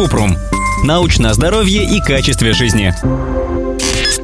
Купрум. Научное здоровье и качестве жизни.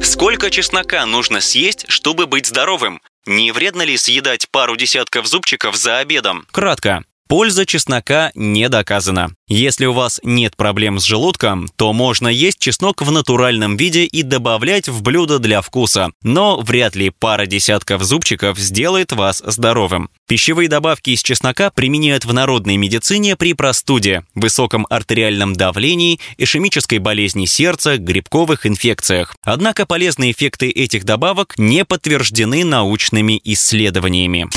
Сколько чеснока нужно съесть, чтобы быть здоровым? Не вредно ли съедать пару десятков зубчиков за обедом? Кратко. Польза чеснока не доказана. Если у вас нет проблем с желудком, то можно есть чеснок в натуральном виде и добавлять в блюдо для вкуса. Но вряд ли пара десятков зубчиков сделает вас здоровым. Пищевые добавки из чеснока применяют в народной медицине при простуде, высоком артериальном давлении, ишемической болезни сердца, грибковых инфекциях. Однако полезные эффекты этих добавок не подтверждены научными исследованиями.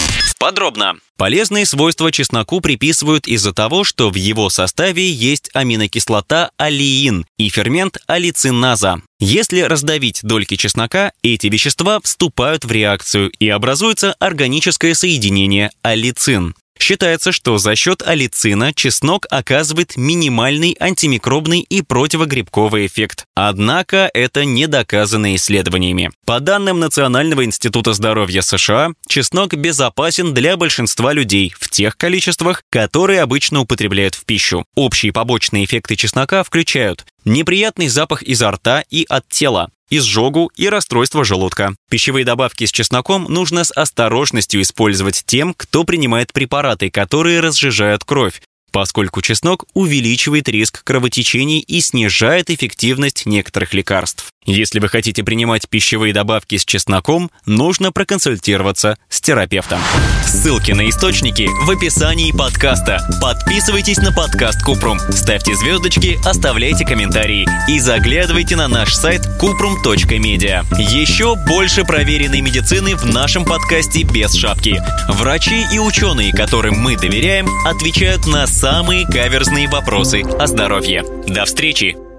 Подробно. Полезные свойства чесноку приписывают из-за того, что в его составе есть аминокислота алиин и фермент алициназа. Если раздавить дольки чеснока, эти вещества вступают в реакцию и образуется органическое соединение алицин. Считается, что за счет алицина чеснок оказывает минимальный антимикробный и противогрибковый эффект. Однако это не доказано исследованиями. По данным Национального института здоровья США, чеснок безопасен для большинства людей в тех количествах, которые обычно употребляют в пищу. Общие побочные эффекты чеснока включают неприятный запах изо рта и от тела, изжогу и расстройство желудка. Пищевые добавки с чесноком нужно с осторожностью использовать тем, кто принимает препараты, которые разжижают кровь, поскольку чеснок увеличивает риск кровотечений и снижает эффективность некоторых лекарств. Если вы хотите принимать пищевые добавки с чесноком, нужно проконсультироваться с терапевтом. Ссылки на источники в описании подкаста. Подписывайтесь на подкаст Купрум, ставьте звездочки, оставляйте комментарии и заглядывайте на наш сайт kuprum.media. Еще больше проверенной медицины в нашем подкасте без шапки. Врачи и ученые, которым мы доверяем, отвечают на самые каверзные вопросы о здоровье. До встречи!